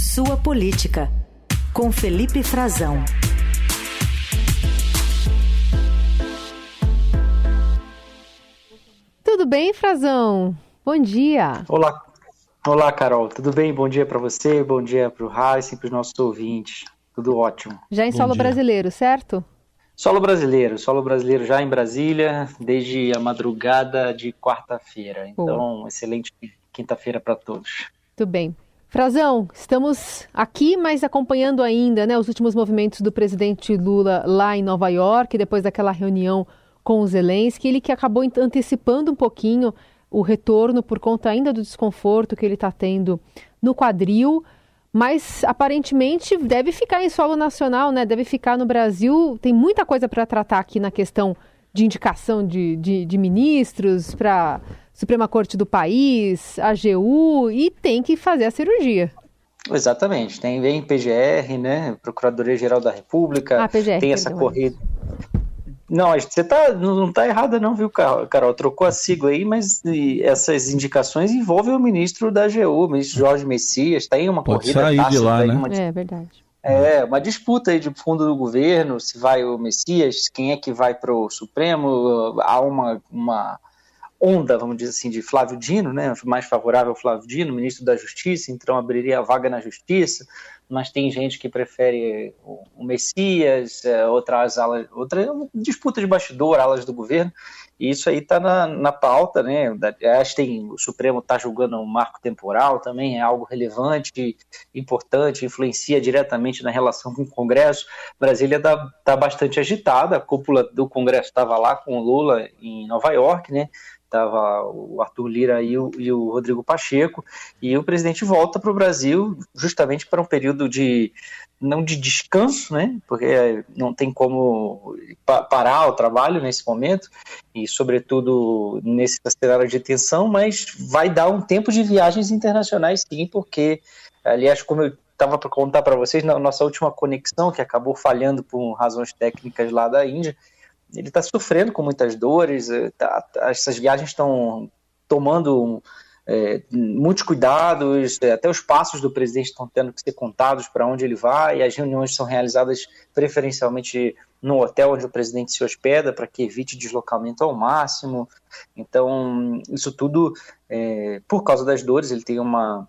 Sua Política, com Felipe Frazão. Tudo bem, Frazão? Bom dia. Olá, Olá, Carol. Tudo bem? Bom dia para você, bom dia para o Heisen, para os nossos ouvintes. Tudo ótimo. Já em bom solo dia. brasileiro, certo? Solo brasileiro, solo brasileiro já em Brasília, desde a madrugada de quarta-feira. Então, excelente quinta-feira para todos. Tudo bem. Frazão, estamos aqui, mas acompanhando ainda né, os últimos movimentos do presidente Lula lá em Nova York, depois daquela reunião com o Zelensky, ele que acabou antecipando um pouquinho o retorno por conta ainda do desconforto que ele está tendo no quadril, mas aparentemente deve ficar em solo nacional, né? Deve ficar no Brasil. Tem muita coisa para tratar aqui na questão de indicação de, de, de ministros para Suprema Corte do país, AGU, e tem que fazer a cirurgia. Exatamente, tem vem PGR, né? Procuradoria Geral da República, ah, PGR, tem essa corrida. Não, você tá, não está errada não, viu, Carol? Trocou a sigla aí, mas essas indicações envolvem o ministro da AGU, o ministro Jorge Messias, tem uma Pode corrida sair de lá, né? Uma, é verdade. É, uma disputa aí de fundo do governo, se vai o Messias, quem é que vai para o Supremo, há uma, uma onda, vamos dizer assim, de Flávio Dino, né, mais favorável ao Flávio Dino, ministro da Justiça, então abriria a vaga na Justiça, mas tem gente que prefere o Messias, é, outras alas, outra disputa de bastidor, alas do governo, e isso aí está na, na pauta, né? Acho que tem, o Supremo está julgando um marco temporal também, é algo relevante, importante, influencia diretamente na relação com o Congresso. Brasília está tá bastante agitada, a cúpula do Congresso estava lá com o Lula em Nova York, né? estava o Arthur Lira e o, e o, Rodrigo Pacheco, e o presidente volta para o Brasil justamente para um período de não de descanso, né? Porque não tem como parar o trabalho nesse momento e, sobretudo, nesse cenário de tensão, mas vai dar um tempo de viagens internacionais, sim, porque, aliás, como eu estava para contar para vocês na nossa última conexão que acabou falhando por razões técnicas lá da Índia, ele está sofrendo com muitas dores, eh, tá, tá, essas viagens estão tomando é, muitos cuidados, eh, até os passos do presidente estão tendo que ser contados para onde ele vai, e as reuniões são realizadas preferencialmente no hotel onde o presidente se hospeda, para que evite deslocamento ao máximo. Então, isso tudo, é, por causa das dores, ele tem uma,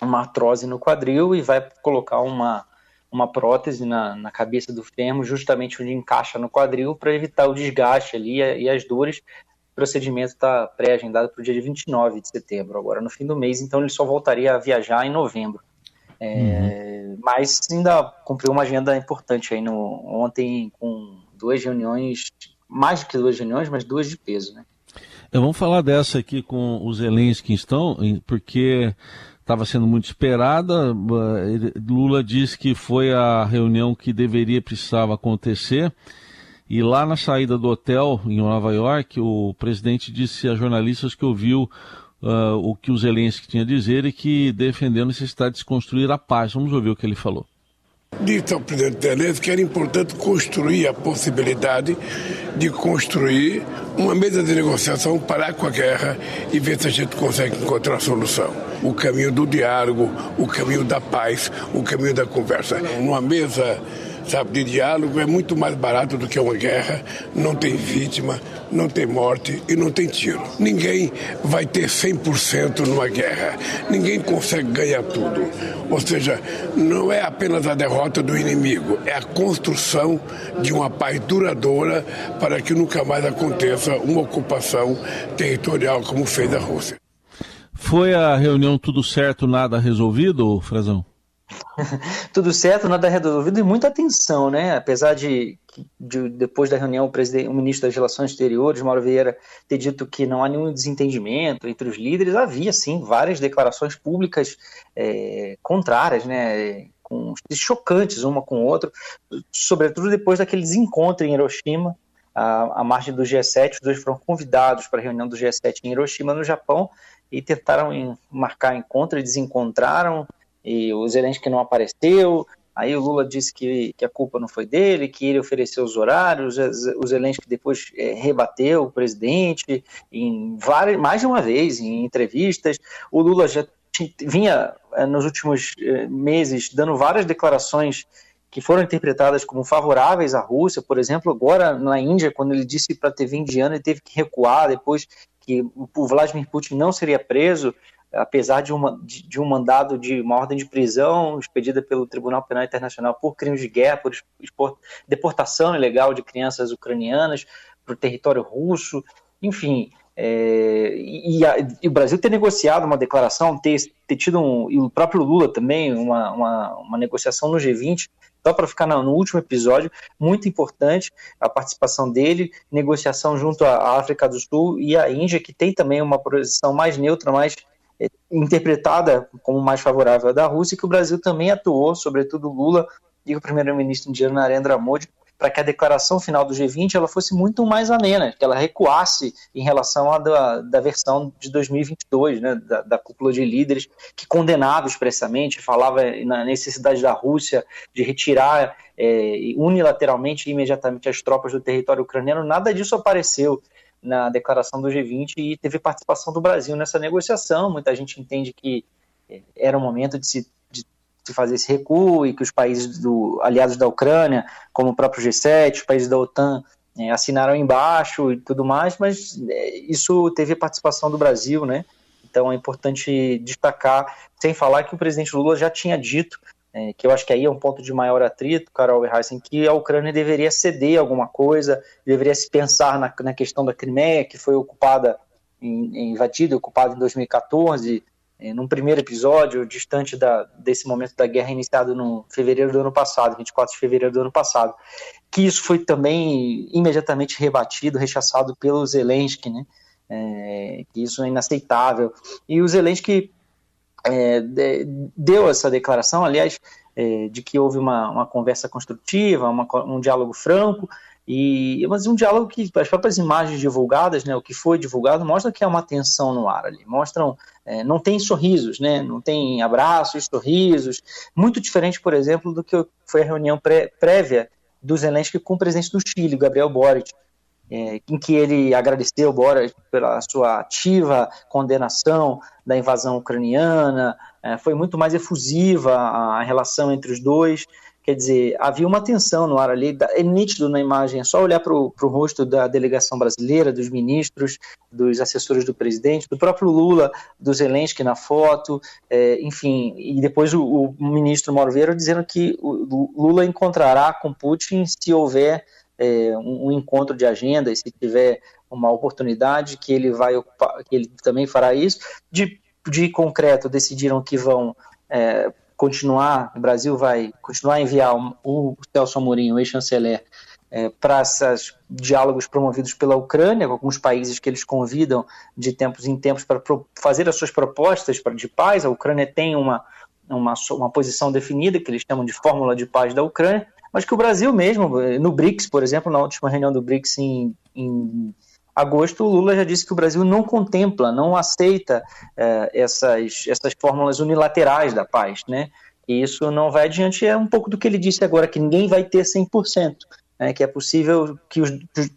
uma artrose no quadril e vai colocar uma uma prótese na, na cabeça do fêmur, justamente onde encaixa no quadril, para evitar o desgaste ali e as dores. Procedimento está pré-agendado para o dia 29 de setembro, agora no fim do mês, então ele só voltaria a viajar em novembro. É, uhum. Mas ainda cumpriu uma agenda importante aí no, ontem com duas reuniões, mais do que duas reuniões, mas duas de peso, né? Vamos falar dessa aqui com os Zelensky, estão, porque estava sendo muito esperada. Lula disse que foi a reunião que deveria, precisava acontecer. E lá na saída do hotel, em Nova York, o presidente disse a jornalistas que ouviu uh, o que o Zelensky tinha a dizer e que defendeu a necessidade de construir a paz. Vamos ouvir o que ele falou. Disse ao presidente Zelensky que era importante construir a possibilidade de construir uma mesa de negociação, parar com a guerra e ver se a gente consegue encontrar a solução. O caminho do diálogo, o caminho da paz, o caminho da conversa. Numa mesa sabe, de diálogo é muito mais barato do que uma guerra, não tem vítima, não tem morte e não tem tiro. Ninguém vai ter 100% numa guerra, ninguém consegue ganhar tudo. Ou seja, não é apenas a derrota do inimigo, é a construção de uma paz duradoura para que nunca mais aconteça uma ocupação territorial como fez a Rússia. Foi a reunião tudo certo, nada resolvido, Frazão? Tudo certo, nada resolvido e muita atenção, né? Apesar de, de depois da reunião o, presidente, o ministro das Relações Exteriores, Mauro Vieira, ter dito que não há nenhum desentendimento entre os líderes, havia sim várias declarações públicas é, contrárias, né? Com, chocantes uma com o outro, sobretudo depois daquele desencontro em Hiroshima, a, a margem do G7, os dois foram convidados para a reunião do G7 em Hiroshima, no Japão, e tentaram em, marcar encontro e desencontraram, e o Zelensky não apareceu. Aí o Lula disse que, que a culpa não foi dele, que ele ofereceu os horários. O Zelensky depois é, rebateu o presidente em várias, mais de uma vez em entrevistas. O Lula já vinha nos últimos meses, dando várias declarações que foram interpretadas como favoráveis à Rússia, por exemplo, agora na Índia, quando ele disse para a TV indiana, ele teve que recuar depois que o Vladimir Putin não seria preso, apesar de, uma, de, de, um mandado de uma ordem de prisão expedida pelo Tribunal Penal Internacional por crimes de guerra, por export, deportação ilegal de crianças ucranianas para o território russo, enfim. É, e, a, e, o Brasil ter negociado uma declaração, ter, ter tido um, e o próprio Lula também, uma, uma, uma negociação no G20, só para ficar no, no, último episódio, muito importante a participação dele, negociação junto à África do Sul e à Índia, que tem também uma posição mais neutra, mais interpretada como mais favorável à da Rússia, que o Brasil também atuou, sobretudo Lula e o primeiro-ministro indiano Narendra Modi, para que a declaração final do G20 ela fosse muito mais amena, que ela recuasse em relação à da, da versão de 2022, né, da, da, cúpula de líderes, que condenava expressamente, falava na necessidade da Rússia de retirar é, unilateralmente e imediatamente as tropas do território ucraniano. Nada disso apareceu na declaração do G20 e teve participação do Brasil nessa negociação. Muita gente entende que é, era o momento de se, de se fazer esse recuo e que os países do, aliados da Ucrânia, como o próprio G7, os países da OTAN, é, assinaram embaixo e tudo mais, mas é, isso teve participação do Brasil, né? Então é importante destacar, sem falar que o presidente Lula já tinha dito é, que eu acho que aí é um ponto de maior atrito, Carol Heisen, que a Ucrânia deveria ceder alguma coisa, deveria se pensar na, na questão da Crimeia, que foi ocupada, em, invadida, ocupada em 2014, é, num primeiro episódio, distante da, desse momento da guerra iniciado no fevereiro do ano passado, 24 de fevereiro do ano passado, que isso foi também imediatamente rebatido, rechaçado pelo Zelensky, né? É, que isso é inaceitável. E o Zelensky é, deu essa declaração, aliás, é, de que houve uma, uma conversa construtiva, uma, um diálogo franco, e mas um diálogo que as próprias imagens divulgadas, né, o que foi divulgado, mostra que há uma tensão no ar ali. Mostram, é, não tem sorrisos, né, não tem abraços, sorrisos, muito diferente, por exemplo, do que foi a reunião pré, prévia do Zelensky com o presidente do Chile, Gabriel Boric, é, em que ele agradeceu Boric pela sua ativa condenação da invasão ucraniana, é, foi muito mais efusiva a, a, relação entre os dois. Quer dizer, havia uma tensão no ar ali, é nítido na imagem, é só olhar para o rosto da delegação brasileira, dos ministros, dos assessores do presidente, do próprio Lula, do Zelensky na foto, é, enfim, e depois o, o ministro Mauro Vieira dizendo que o Lula encontrará com Putin se houver é, um, um, encontro de agenda, e se tiver uma oportunidade, que ele vai ocupar, que ele também fará isso. De, de concreto, decidiram que vão é, continuar, o Brasil vai continuar a enviar o, o Celso Amorim, o ex-chanceler, é, para esses diálogos promovidos pela Ucrânia, com alguns países que eles convidam de tempos em tempos para fazer as suas propostas de paz. A Ucrânia tem uma, uma, uma posição definida, que eles chamam de Fórmula de Paz da Ucrânia, mas que o Brasil mesmo, no BRICS, por exemplo, na última reunião do BRICS em, em agosto, o Lula já disse que o Brasil não contempla, não aceita é, essas, essas fórmulas unilaterais da paz, né? E isso não vai adiante, é um pouco do que ele disse agora, que ninguém vai ter 100%. Né, que é possível que, os,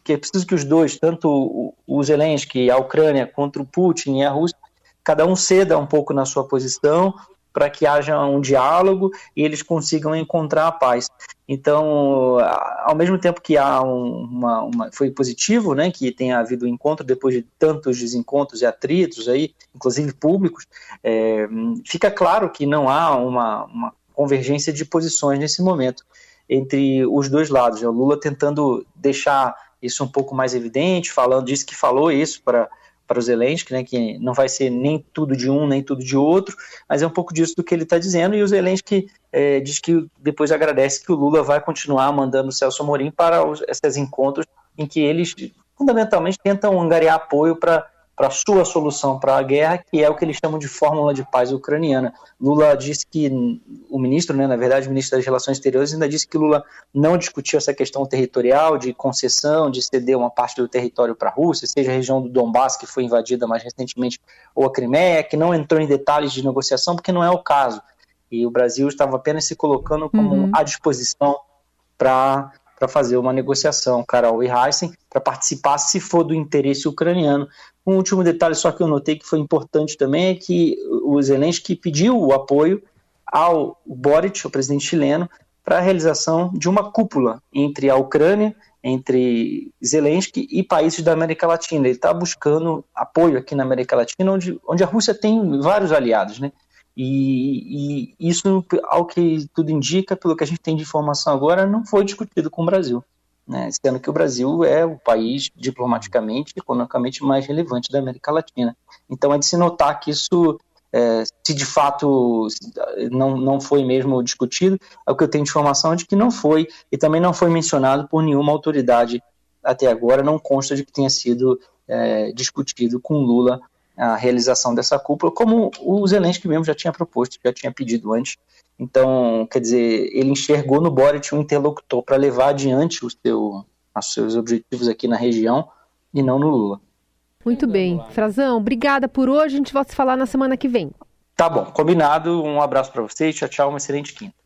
que é preciso que os dois, tanto o, o Zelensky, a Ucrânia, contra o Putin e a Rússia, cada um ceda um pouco na sua posição para que haja um diálogo e eles consigam encontrar a paz. Então, ao mesmo tempo que há uma, uma, foi positivo, né, que tenha havido um encontro depois de tantos desencontros e atritos aí, inclusive públicos, é, fica claro que não há uma, uma convergência de posições nesse momento entre os dois lados. O Lula tentando deixar isso um pouco mais evidente, falando, disse que falou isso para para o Zelensky, né, que não vai ser nem tudo de um, nem tudo de outro, mas é um pouco disso do que ele está dizendo, e o Zelensky é, diz que depois agradece que o Lula vai continuar mandando o Celso Amorim para os, esses encontros em que eles fundamentalmente tentam angariar apoio para para a sua solução para a guerra, que é o que eles chamam de fórmula de paz ucraniana. Lula disse que, o ministro, né, na verdade, o ministro das Relações Exteriores, ainda disse que Lula não discutiu essa questão territorial, de concessão, de ceder uma parte do território para a Rússia, seja a região do Donbass, que foi invadida mais recentemente, ou a Crimeia, que não entrou em detalhes de negociação, porque não é o caso. E o Brasil estava apenas se colocando como uhum. à disposição para para fazer uma negociação, Carol e Heisen, para participar, se for do interesse ucraniano. Um último detalhe só que eu notei que foi importante também é que o Zelensky pediu o apoio ao Boric, o presidente chileno, para a realização de uma cúpula entre a Ucrânia, entre Zelensky e países da América Latina. Ele está buscando apoio aqui na América Latina, onde, onde a Rússia tem vários aliados, né? E, e, isso, ao que tudo indica, pelo que a gente tem de informação agora, não foi discutido com o Brasil. Né, sendo que o Brasil é o país diplomaticamente e economicamente mais relevante da América Latina. Então é de se notar que isso, é, se de fato não, não foi mesmo discutido, é o que eu tenho de informação é de que não foi, e também não foi mencionado por nenhuma autoridade até agora, não consta de que tenha sido é, discutido com Lula a realização dessa cúpula, como o Zelensky mesmo já tinha proposto, já tinha pedido antes. Então, quer dizer, ele enxergou no Boric um interlocutor para levar adiante o seu, os seus objetivos aqui na região e não no Lula. Muito bem. Frazão, obrigada por hoje. A gente volta a se falar na semana que vem. Tá bom, combinado. Um abraço para vocês. Tchau, tchau. Uma excelente quinta.